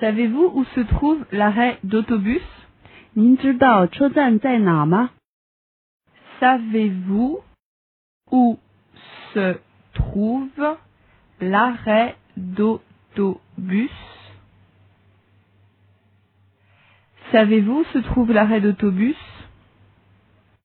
Savez-vous où se trouve l'arrêt d'autobus? Savez-vous où se trouve l'arrêt d'autobus? Savez-vous où se trouve l'arrêt d'autobus?